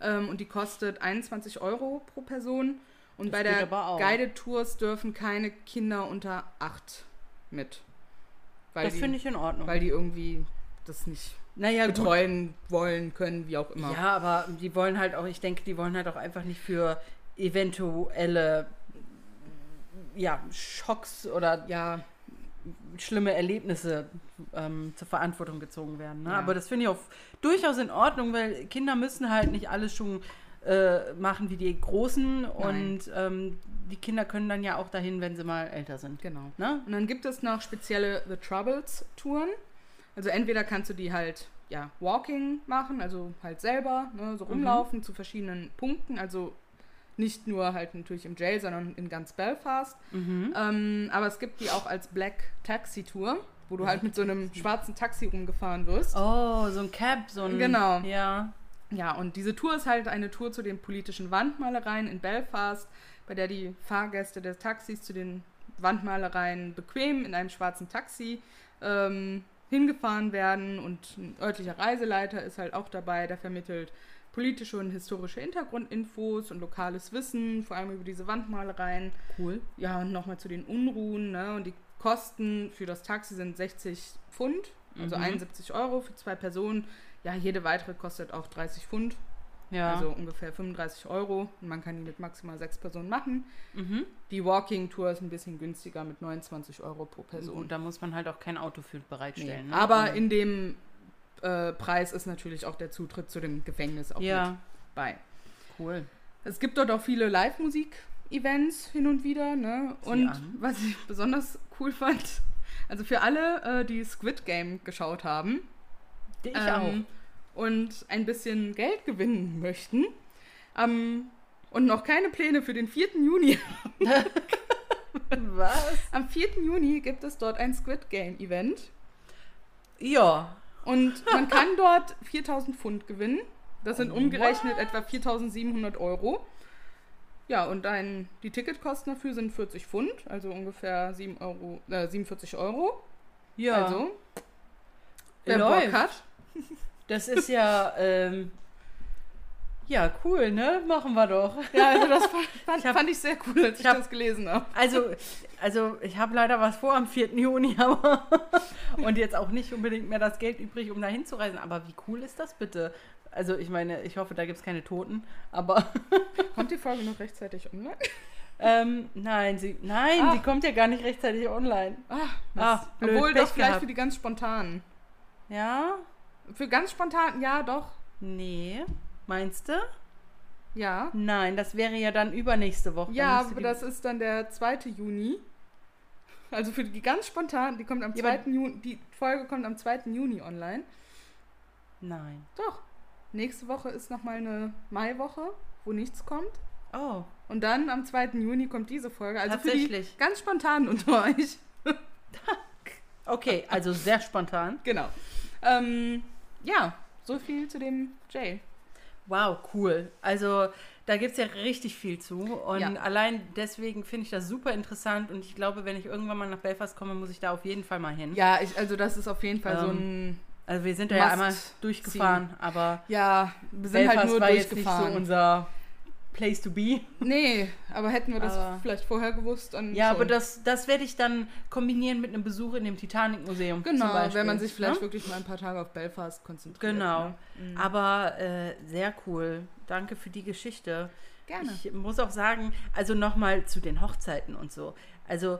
Ähm, und die kostet 21 Euro pro Person. Und das bei der Guided Tours dürfen keine Kinder unter 8 mit. das finde ich in Ordnung. Weil die irgendwie das nicht naja, betreuen gut. wollen können, wie auch immer. Ja, aber die wollen halt auch, ich denke, die wollen halt auch einfach nicht für eventuelle ja, Schocks oder ja, schlimme Erlebnisse ähm, zur Verantwortung gezogen werden. Ne? Ja. Aber das finde ich auch durchaus in Ordnung, weil Kinder müssen halt nicht alles schon äh, machen wie die Großen Nein. und ähm, die Kinder können dann ja auch dahin, wenn sie mal älter sind. Genau. Ne? Und dann gibt es noch spezielle The Troubles Touren. Also entweder kannst du die halt ja Walking machen, also halt selber ne, so mhm. rumlaufen mhm. zu verschiedenen Punkten, also nicht nur halt natürlich im Jail, sondern in ganz Belfast. Mhm. Ähm, aber es gibt die auch als Black Taxi Tour, wo du halt mit so einem schwarzen Taxi rumgefahren wirst. Oh, so ein Cab, so ein. Genau. Ja. Ja, und diese Tour ist halt eine Tour zu den politischen Wandmalereien in Belfast, bei der die Fahrgäste des Taxis zu den Wandmalereien bequem in einem schwarzen Taxi ähm, hingefahren werden und ein örtlicher Reiseleiter ist halt auch dabei, der vermittelt politische und historische Hintergrundinfos und lokales Wissen, vor allem über diese Wandmalereien. Cool. Ja, und nochmal zu den Unruhen. Ne? Und die Kosten für das Taxi sind 60 Pfund, also mhm. 71 Euro für zwei Personen. Ja, jede weitere kostet auch 30 Pfund. Ja. Also ungefähr 35 Euro. Und man kann die mit maximal sechs Personen machen. Mhm. Die Walking-Tour ist ein bisschen günstiger mit 29 Euro pro Person. Und da muss man halt auch kein Auto für bereitstellen. Nee. Ne? Aber in dem äh, Preis ist natürlich auch der Zutritt zu dem Gefängnis auch ja. mit bei. Cool. Es gibt dort auch viele Live-Musik-Events hin und wieder. Ne? Und was ich besonders cool fand, also für alle, äh, die Squid Game geschaut haben. Ich ähm, auch. Und ein bisschen Geld gewinnen möchten. Ähm, und noch keine Pläne für den 4. Juni haben. Was? Am 4. Juni gibt es dort ein Squid Game Event. Ja. Und man kann dort 4000 Pfund gewinnen. Das sind umgerechnet What? etwa 4700 Euro. Ja, und ein, die Ticketkosten dafür sind 40 Pfund, also ungefähr 7 Euro, äh, 47 Euro. Ja. Also, wer Läuft. Bock hat. Das ist ja ähm, ja, cool, ne? Machen wir doch. Ja, also das fand, fand, ich, hab, fand ich, sehr cool, als ich, hab, das gelesen habe. Also, also ich habe leider was vor am 4. Juni, aber und jetzt auch nicht unbedingt mehr das Geld übrig, um da hinzureisen. Aber wie cool ist das bitte? Also ich meine, ich hoffe, da gibt es keine Toten, aber... kommt die Folge noch rechtzeitig online? Ähm, nein, sie, nein, Ach. die kommt ja gar nicht rechtzeitig online. Ach, Ach blöd, Obwohl doch vielleicht gehabt. für die ganz spontanen. Ja? Für ganz spontan, ja, doch. Nee. Meinst du? Ja. Nein, das wäre ja dann übernächste Woche. Ja, aber das ist dann der 2. Juni. Also für die ganz spontan, die kommt am ja, 2. Juni, die Folge kommt am 2. Juni online. Nein. Doch. Nächste Woche ist nochmal eine Maiwoche, wo nichts kommt. Oh. Und dann am 2. Juni kommt diese Folge. Also Tatsächlich. für die ganz spontan unter euch. okay, also sehr spontan. Genau. Ähm, ja, so viel zu dem Jay. Wow, cool. Also da gibt es ja richtig viel zu. Und ja. allein deswegen finde ich das super interessant. Und ich glaube, wenn ich irgendwann mal nach Belfast komme, muss ich da auf jeden Fall mal hin. Ja, ich, also das ist auf jeden Fall ähm, so ein. Also wir sind da ja einmal durchgefahren, ziehen. aber ja, wir sind halt Belfast halt nur war durchgefahren. Jetzt nicht so unser Place to be. Nee, aber hätten wir das aber, vielleicht vorher gewusst. Dann ja, schon. aber das, das werde ich dann kombinieren mit einem Besuch in dem Titanic-Museum. Genau, wenn man sich vielleicht ja? Ne? wirklich mal ein paar Tage auf Belfast konzentriert. Genau. Ne? Mhm. Aber äh, sehr cool. Danke für die Geschichte. Gerne. Ich muss auch sagen, also nochmal zu den Hochzeiten und so. Also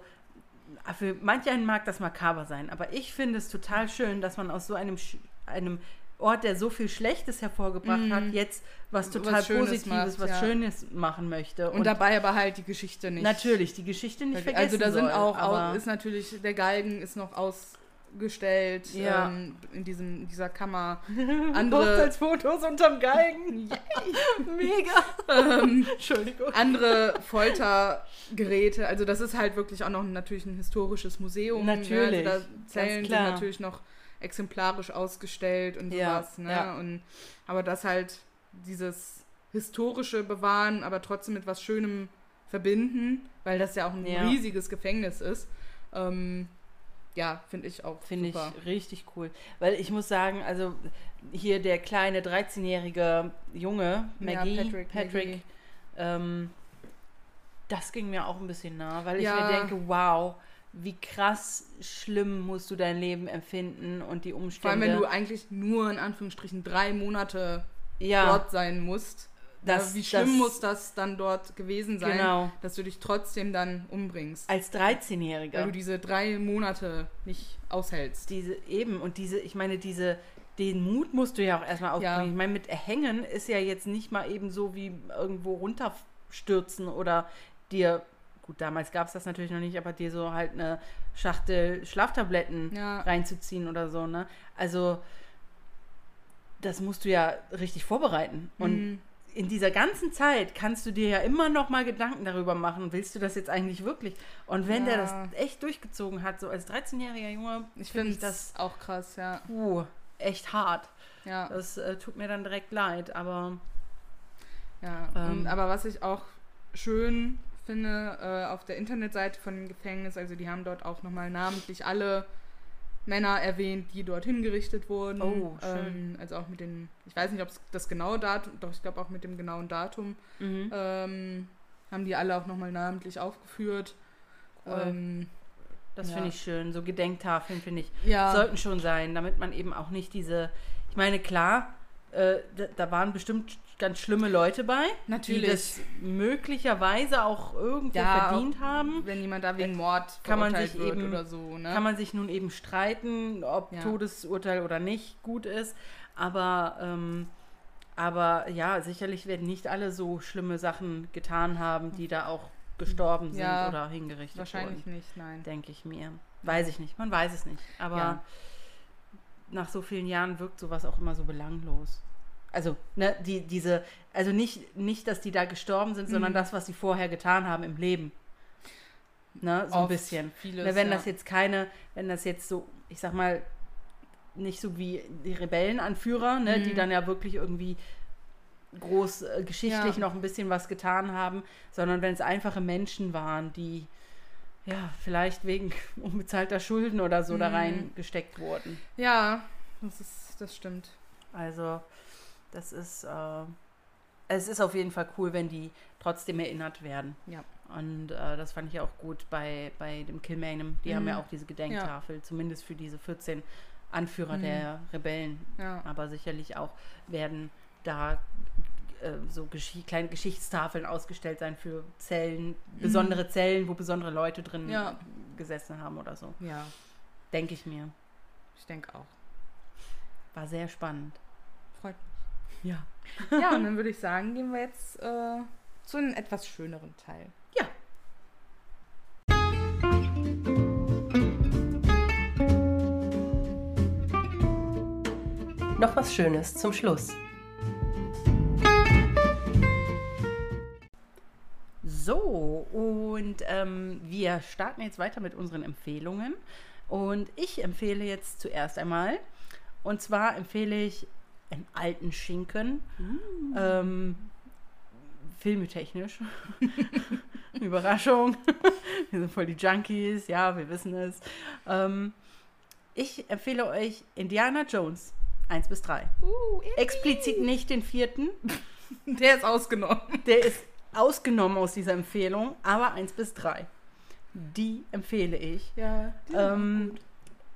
für manch einen mag das makaber sein, aber ich finde es total schön, dass man aus so einem, einem Ort, der so viel Schlechtes hervorgebracht mm. hat, jetzt was total was Positives, macht, was ja. Schönes machen möchte. Und, und, dabei aber halt die Geschichte nicht. Natürlich, die Geschichte nicht vergessen Also da sind soll, auch, auch, ist natürlich, der Galgen ist noch ausgestellt ja. ähm, in diesem, dieser Kammer. Andere als Fotos unterm Galgen. Mega. ähm, Entschuldigung. Andere Foltergeräte. Also das ist halt wirklich auch noch natürlich ein historisches Museum. Natürlich. Ne? Also da Zellen sind natürlich noch exemplarisch ausgestellt und sowas. Ja, ne? Ja. Und, aber das halt dieses historische bewahren, aber trotzdem mit was Schönem verbinden, weil das ja auch ein ja. riesiges Gefängnis ist. Ähm, ja, finde ich auch. Finde ich richtig cool. Weil ich muss sagen, also hier der kleine 13-jährige Junge, Maggie, ja, Patrick, Patrick Maggie. Ähm, das ging mir auch ein bisschen nah, weil ich ja. mir denke, wow, wie krass schlimm musst du dein Leben empfinden und die Umstände. Vor allem, wenn du eigentlich nur in Anführungsstrichen drei Monate ja. dort sein musst. Das, wie schlimm das, muss das dann dort gewesen sein, genau. dass du dich trotzdem dann umbringst? Als 13-Jähriger. Weil du diese drei Monate nicht aushältst. Diese eben und diese, ich meine, diese, den Mut musst du ja auch erstmal aufbringen. Ja. Ich meine, mit Erhängen ist ja jetzt nicht mal eben so wie irgendwo runterstürzen oder dir gut, damals gab es das natürlich noch nicht, aber dir so halt eine Schachtel Schlaftabletten ja. reinzuziehen oder so, ne? Also, das musst du ja richtig vorbereiten. Und mhm. in dieser ganzen Zeit kannst du dir ja immer noch mal Gedanken darüber machen, willst du das jetzt eigentlich wirklich? Und wenn ja. der das echt durchgezogen hat, so als 13-jähriger Junge, ich finde find das auch krass, ja. Puh, echt hart. Ja. Das äh, tut mir dann direkt leid, aber. Ja, ähm, aber was ich auch schön finde, äh, auf der Internetseite von dem Gefängnis. Also die haben dort auch nochmal namentlich alle Männer erwähnt, die dort hingerichtet wurden. Oh, schön. Ähm, also auch mit den, ich weiß nicht, ob es das genaue Datum, doch ich glaube auch mit dem genauen Datum mhm. ähm, haben die alle auch nochmal namentlich aufgeführt. Cool. Ähm, das ja. finde ich schön. So Gedenktafeln, finde ich, ja. sollten schon sein, damit man eben auch nicht diese, ich meine, klar, äh, da, da, waren bestimmt ganz schlimme Leute bei, Natürlich. die das möglicherweise auch irgendwo ja, verdient haben. Wenn jemand da wegen Mord kann man sich eben oder so, ne? kann man sich nun eben streiten, ob ja. Todesurteil oder nicht gut ist. Aber ähm, aber ja, sicherlich werden nicht alle so schlimme Sachen getan haben, die da auch gestorben sind ja, oder hingerichtet wahrscheinlich wurden. Wahrscheinlich nicht, nein. Denke ich mir. Weiß ich nicht. Man weiß es nicht. Aber nach so vielen Jahren wirkt sowas auch immer so belanglos. Also, ne, die, diese, also nicht, nicht, dass die da gestorben sind, mhm. sondern das, was sie vorher getan haben im Leben. Ne, so Oft ein bisschen. Vieles, ne, wenn ja. das jetzt keine, wenn das jetzt so, ich sag mal, nicht so wie die Rebellenanführer, ne, mhm. die dann ja wirklich irgendwie groß äh, geschichtlich ja. noch ein bisschen was getan haben, sondern wenn es einfache Menschen waren, die ja vielleicht wegen unbezahlter Schulden oder so mhm. da reingesteckt wurden. Ja, das ist, das stimmt. Also das ist, äh, es ist auf jeden Fall cool, wenn die trotzdem erinnert werden. Ja. Und äh, das fand ich auch gut bei, bei dem Kilmainham. Die mhm. haben ja auch diese Gedenktafel, ja. zumindest für diese 14 Anführer mhm. der Rebellen. Ja. Aber sicherlich auch werden da äh, so Gesch kleine Geschichtstafeln ausgestellt sein für Zellen, mhm. besondere Zellen, wo besondere Leute drin ja. gesessen haben oder so. Ja. Denke ich mir. Ich denke auch. War sehr spannend. Freut mich. Ja. Ja, und dann würde ich sagen, gehen wir jetzt äh, zu einem etwas schöneren Teil. Ja. Noch was Schönes zum Schluss. So, und ähm, wir starten jetzt weiter mit unseren Empfehlungen. Und ich empfehle jetzt zuerst einmal, und zwar empfehle ich einen alten Schinken. Mm. Ähm, filmetechnisch. Überraschung. wir sind voll die Junkies, ja, wir wissen es. Ähm, ich empfehle euch Indiana Jones 1 bis 3. Uh, Explizit nicht den vierten. Der ist ausgenommen. Der ist ausgenommen aus dieser Empfehlung, aber 1 bis 3. Die empfehle ich. Ja, ähm,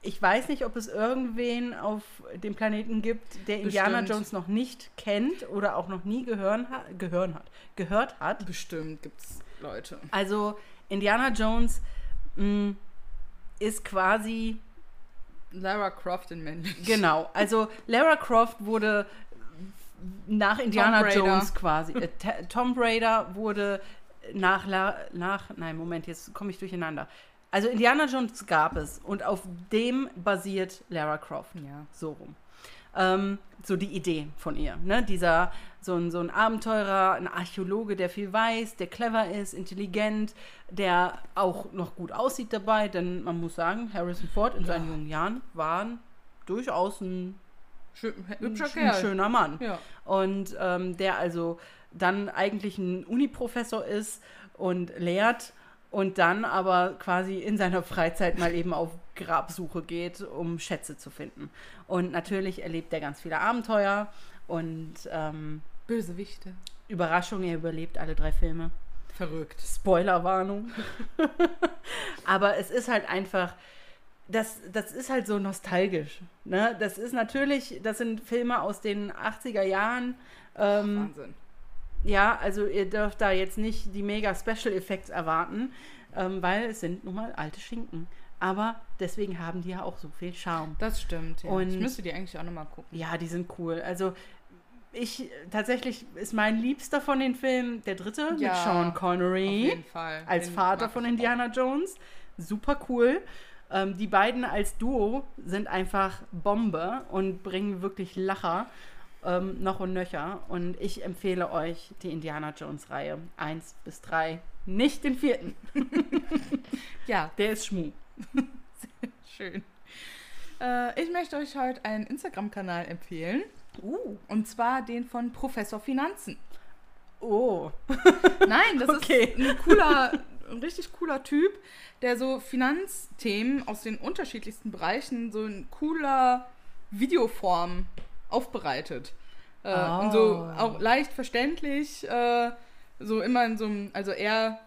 ich weiß nicht, ob es irgendwen auf dem Planeten gibt, der Indiana Bestimmt. Jones noch nicht kennt oder auch noch nie gehören ha gehören hat, gehört hat. Bestimmt gibt es Leute. Also Indiana Jones mh, mm, ist quasi Lara Croft in männlich. Genau, also Lara Croft wurde nach Indiana Jones quasi. Äh, Tomb Raider wurde nach, La nach, nein, Moment, jetzt komme ich durcheinander. Also Indiana Jones gab es und auf dem basiert Lara Croft. Ja. So rum. Ähm, so die Idee von ihr. Ne? Dieser, so ein, so ein Abenteurer, ein Archäologe, der viel weiß, der clever ist, intelligent, der auch noch gut aussieht dabei, denn man muss sagen, Harrison Ford in ja. seinen jungen Jahren war durchaus ein, Schön, ein, ein schöner Mann. Ja. Und ähm, der also dann eigentlich ein Uniprofessor ist und lehrt und dann aber quasi in seiner Freizeit mal eben auf Grabsuche geht, um Schätze zu finden. Und natürlich erlebt er ganz viele Abenteuer und ähm, Bösewichte. Überraschung, er überlebt alle drei Filme. Verrückt. Spoilerwarnung. aber es ist halt einfach, das, das ist halt so nostalgisch. Ne? Das ist natürlich, das sind Filme aus den 80er Jahren. Ähm, Wahnsinn ja, also ihr dürft da jetzt nicht die mega Special Effects erwarten, ähm, weil es sind nun mal alte Schinken. Aber deswegen haben die ja auch so viel Charme. Das stimmt, ja. Und ich müsste die eigentlich auch nochmal gucken. Ja, die sind cool. Also ich tatsächlich ist mein Liebster von den Filmen der dritte ja, mit Sean Connery. Auf jeden Fall. Als den Vater von Indiana Jones. Super cool. Ähm, die beiden als Duo sind einfach Bombe und bringen wirklich Lacher ähm, noch und nöcher. Und ich empfehle euch die Indiana Jones-Reihe 1 bis 3. Nicht den vierten. ja. Der ist Schmu. Sehr schön. Äh, ich möchte euch heute einen Instagram-Kanal empfehlen. Uh. Und zwar den von Professor Finanzen. Oh. Nein, das okay. ist ein cooler, ein richtig cooler Typ, der so Finanzthemen aus den unterschiedlichsten Bereichen so in cooler Videoform aufbereitet. Äh, oh. Und so auch leicht verständlich, äh, so immer in so einem, also er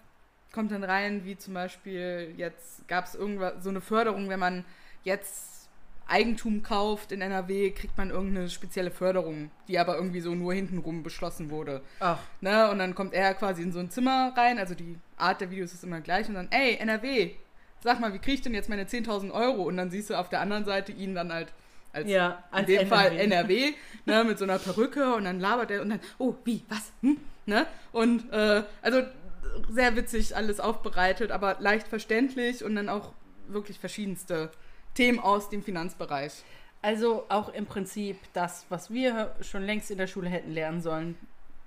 kommt dann rein, wie zum Beispiel jetzt gab es irgendwas, so eine Förderung, wenn man jetzt Eigentum kauft in NRW, kriegt man irgendeine spezielle Förderung, die aber irgendwie so nur hintenrum beschlossen wurde. Ach. Ne? Und dann kommt er quasi in so ein Zimmer rein, also die Art der Videos ist immer gleich und dann, ey, NRW, sag mal, wie kriege ich denn jetzt meine 10.000 Euro? Und dann siehst du auf der anderen Seite ihn dann halt als, ja, als in dem NRW. Fall NRW, ne, mit so einer Perücke und dann labert er und dann, oh, wie, was, hm, ne? Und äh, also sehr witzig alles aufbereitet, aber leicht verständlich und dann auch wirklich verschiedenste Themen aus dem Finanzbereich. Also auch im Prinzip das, was wir schon längst in der Schule hätten lernen sollen,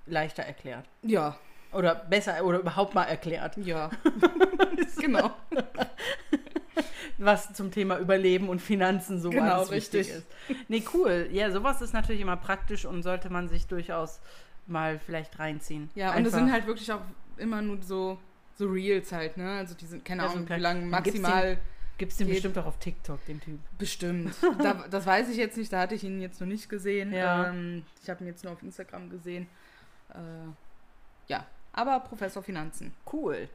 leichter erklärt. Ja. Oder besser oder überhaupt mal erklärt. Ja. genau. was zum Thema Überleben und Finanzen so genau, richtig ist. Nee, cool. Ja, sowas ist natürlich immer praktisch und sollte man sich durchaus mal vielleicht reinziehen. Ja, Einfach. und es sind halt wirklich auch immer nur so, so Reels halt, ne? Also die sind, keine ja, Ahnung, wie lange maximal. Gibt es den bestimmt auch auf TikTok, den Typ? Bestimmt. da, das weiß ich jetzt nicht, da hatte ich ihn jetzt noch nicht gesehen. Ja. Ähm, ich habe ihn jetzt nur auf Instagram gesehen. Äh, ja, aber Professor Finanzen. Cool.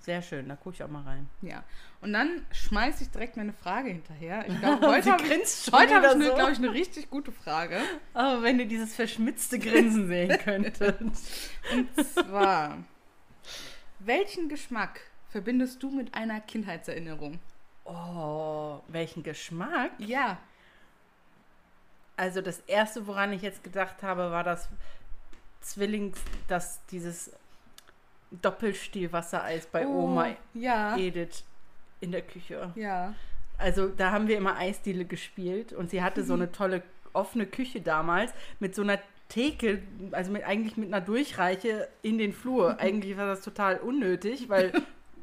Sehr schön, da gucke ich auch mal rein. Ja. Und dann schmeiße ich direkt meine Frage hinterher. Ich glaube, heute habe ich, heute hab ich so. glaube ich, eine richtig gute Frage. Aber wenn ihr dieses verschmitzte Grinsen sehen könntet. Und zwar, welchen Geschmack verbindest du mit einer Kindheitserinnerung? Oh, welchen Geschmack? Ja. Also das erste, woran ich jetzt gedacht habe, war das Zwillings, dass dieses Doppelstielwassereis bei oh, Oma ja. Edith in der Küche. Ja. Also da haben wir immer Eisdiele gespielt und sie hatte so eine tolle offene Küche damals mit so einer Theke, also mit, eigentlich mit einer Durchreiche in den Flur. eigentlich war das total unnötig, weil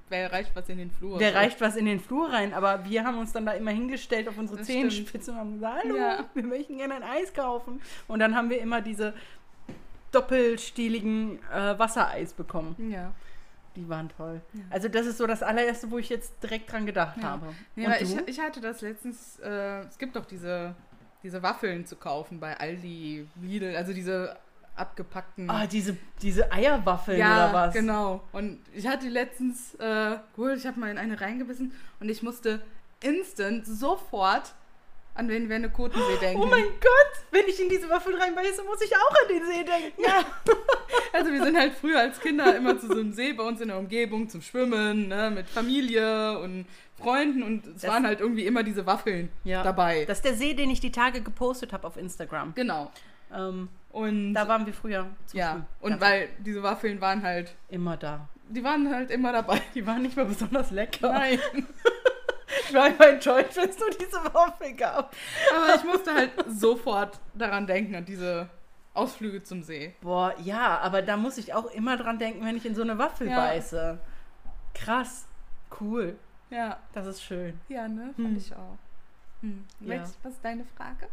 Wer reicht was in den Flur? Wer reicht was in den Flur rein? Aber wir haben uns dann da immer hingestellt auf unsere Zehenspitze und haben gesagt, hallo, ja. wir möchten gerne ein Eis kaufen. Und dann haben wir immer diese doppelstieligen äh, Wassereis bekommen. Ja. Die waren toll. Ja. Also das ist so das allererste, wo ich jetzt direkt dran gedacht ja. habe. Ja, ich, ich hatte das letztens, äh, es gibt doch diese, diese Waffeln zu kaufen bei Aldi, Lidl, also diese abgepackten. Ah, diese, diese Eierwaffeln ja, oder was? genau. Und ich hatte letztens, äh, gut, ich habe mal in eine reingebissen und ich musste instant sofort an den Wendekotensee denken. Oh mein Gott, wenn ich in diese Waffel reinbeiße, muss ich auch an den See denken. Ja. Also wir sind halt früher als Kinder immer zu so einem See bei uns in der Umgebung zum Schwimmen, ne, mit Familie und Freunden und es Das- waren halt irgendwie immer diese Waffeln Ja. dabei. Das ist der See, den ich die Tage gepostet habe auf Instagram. genau. Ähm, Und da waren wir früher zum ja, Schwimmen. und Ganz weil diese Waffeln waren halt, immer da. die waren halt immer dabei. Die waren nicht mal besonders lecker. Nein. Ich war immer enttäuscht, wenn es nur diese Waffel gab. Aber ich musste halt sofort daran denken, an diese Ausflüge zum See. Boah, ja, aber da muss ich auch immer dran denken, wenn ich in so eine Waffel Ja. beiße. Krass. Cool. Ja. Das ist schön. Ja, ne? Fand Hm. ich auch. Hm. Ja. Welch- Was ist deine Frage?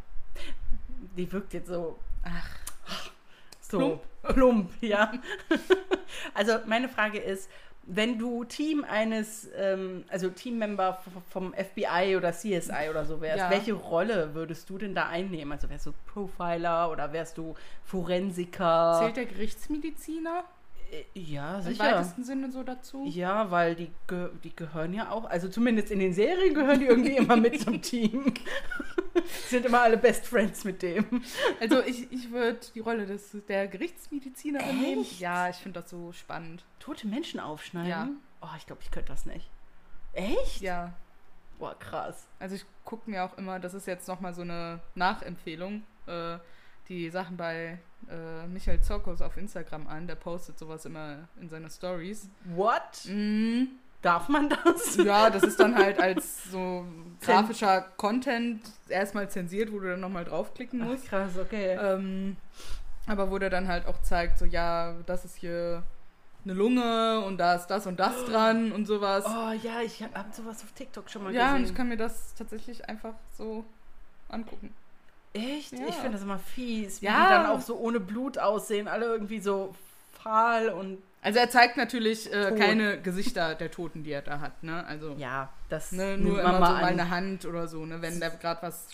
Die wirkt jetzt so Ach, So Plump. plump, ja. also meine Frage ist, wenn du Team eines, ähm, also Teammember vom FBI oder CSI oder so wärst, Ja. welche Rolle würdest du denn da einnehmen? Also wärst du Profiler oder wärst du Forensiker? zählt der Gerichtsmediziner Äh, ja, im sicher. weitesten Sinne so dazu? Ja, weil die, die gehören ja auch, also zumindest in den Serien gehören die irgendwie immer mit zum Team. Sind immer alle Best Friends mit dem. Also ich, ich würde die Rolle des, der Gerichtsmediziner Echt? nehmen. Ja, ich finde das so spannend. Tote Menschen aufschneiden? Ja. Oh, ich glaube, ich könnte das nicht. Echt? Ja, Boah, krass. also ich gucke mir auch immer, das ist jetzt nochmal so eine Nachempfehlung, äh, die Sachen bei äh, Michael Zokos auf Instagram an. Der postet sowas immer in seine Stories. What? Mhm. Darf man das? Ja, das ist dann halt als so grafischer Content erstmal zensiert, wo du dann nochmal draufklicken Ach, musst. krass, okay. Ähm, aber wo der dann halt auch zeigt, so ja, das ist hier eine Lunge und da ist das und das dran und sowas. Oh ja, ich habe sowas auf TikTok schon mal ja, und gesehen. ich kann mir das tatsächlich einfach so angucken. Echt? Ja. Ich finde das immer fies, wie Ja. die dann auch so ohne Blut aussehen, alle irgendwie so fahl und Also er zeigt natürlich äh, keine Gesichter der Toten, die er da hat, ne? Also ja, das ne, nur immer so mal mal an. eine Hand oder so, ne? Wenn der gerade was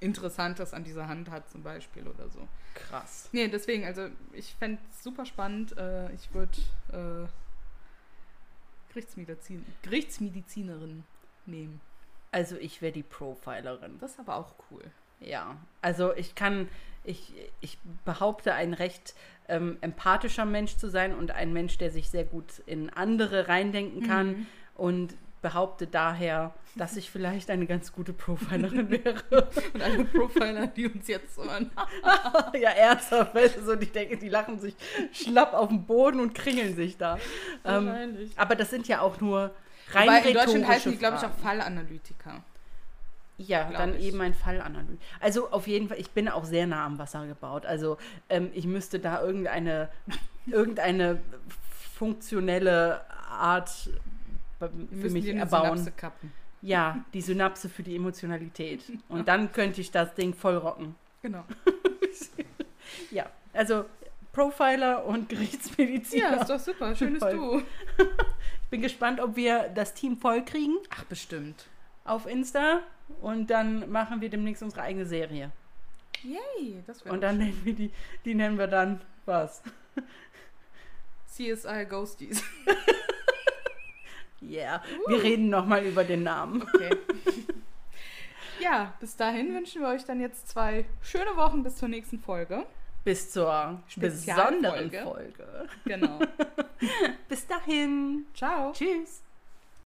Interessantes an dieser Hand hat zum Beispiel oder so. Krass. Nee, deswegen, also ich fände es super spannend. Äh, ich würde äh, Gerichtsmedizin, Gerichtsmedizinerin nehmen. Also ich wäre die Profilerin. Das ist aber auch cool. Ja, also ich kann, ich, ich behaupte, ein recht ähm, empathischer Mensch zu sein und ein Mensch, der sich sehr gut in andere reindenken kann Mhm. und behaupte daher, dass ich vielleicht eine ganz gute Profilerin wäre. Und alle Profiler, die uns jetzt hören. ja, ernsthaft, weißt du, so, die lachen sich schlapp auf den Boden und kringeln sich da. Ähm, Wahrscheinlich. aber das sind ja auch nur rein Wobei in Deutschland heißen die, glaube ich, auch. Fallanalytiker. Ja, dann ich. eben ein Fallanalyse. Also auf jeden Fall, ich bin auch sehr nah am Wasser gebaut. Also ähm, ich müsste da irgendeine, irgendeine funktionelle Art Wir für müssen mich erbauen. Synapse kappen. Ja, die Synapse für die Emotionalität. Und dann könnte ich das Ding voll rocken. Genau. Ja, also Profiler und Gerichtsmediziner. Ja, ist doch super. Schönes Voll. Du. Ich bin gespannt, ob wir das Team voll kriegen Ach, bestimmt. Auf Insta. Und dann machen wir demnächst unsere eigene Serie. Yay, das wäre Und dann nennen wir die, die nennen wir dann was? CSI Ghosties. Yeah. Wir reden nochmal über den Namen. Okay. ja, bis dahin wünschen wir euch dann jetzt zwei schöne Wochen bis zur nächsten Folge. Bis zur besonderen. Folge. Genau. Bis dahin. Ciao. Tschüss.